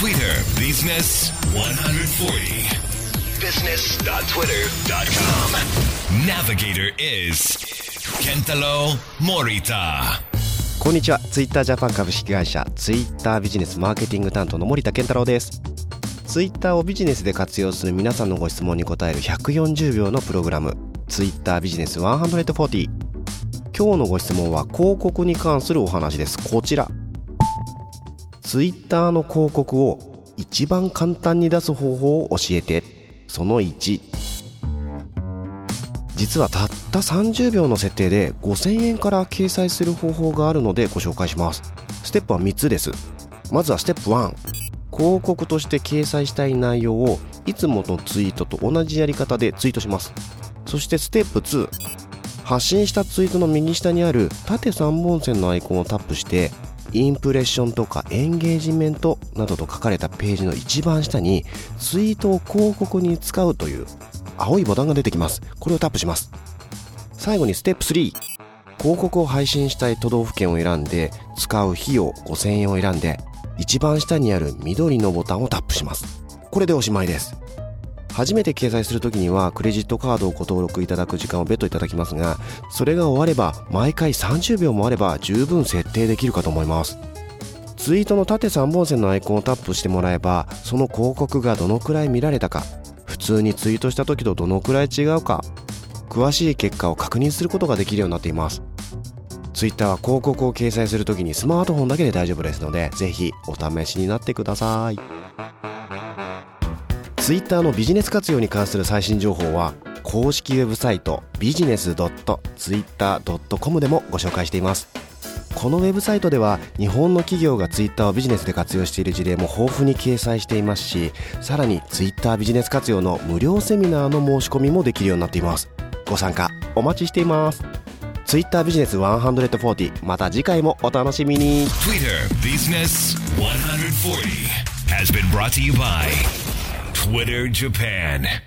Twitter Business 140 business.twitter.com Navigator is Kentaro Morita. こんにちは。ツイッタージャパン株式会社ツイッタービジネスマーケティング担当の森田健太郎です。ツイッターをビジネスで活用する皆さんのご質問に答える140秒のプログラム。ツイッタービジネス140今日のご質問は広告に関するお話です。こちら。ツイッターの広告を一番簡単に出す方法を教えて。その1実はたった30秒の設定で5000円から掲載する方法があるのでご紹介します。ステップは3つです。まずはステップ1広告として掲載したい内容をいつものツイートと同じやり方でツイートします。そしてステップ2発信したツイートの右下にある縦3本線のアイコンをタップしてインプレッションとかエンゲージメントなどと書かれたページの一番下にツイートを広告に使うという青いボタンが出てきます。これをタップします。最後にステップ3広告を配信したい都道府県を選んで使う費用5000円を選んで一番下にある緑のボタンをタップします。これでおしまいです。初めて掲載するときにはクレジットカードをご登録いただく時間を別途いただきますがそれが終われば毎回30秒もあれば十分設定できるかと思います。ツイートの縦3本線のアイコンをタップしてもらえばその広告がどのくらい見られたか普通にツイートした時とどのくらい違うか詳しい結果を確認することができるようになっています。ツイッターは広告を掲載するときにスマートフォンだけで大丈夫ですのでぜひお試しになってください。ツイッターのビジネス活用に関する最新情報は公式ウェブサイトビジネス .twitter.com でもご紹介しています。このウェブサイトでは日本の企業がツイッターをビジネスで活用している事例も豊富に掲載していますしさらにツイッタービジネス活用の無料セミナーの申し込みもできるようになっています。ご参加お待ちしています。ツイッタービジネス140また次回もお楽しみに。Twitter Business 140 has been brought to you by Twitter Japan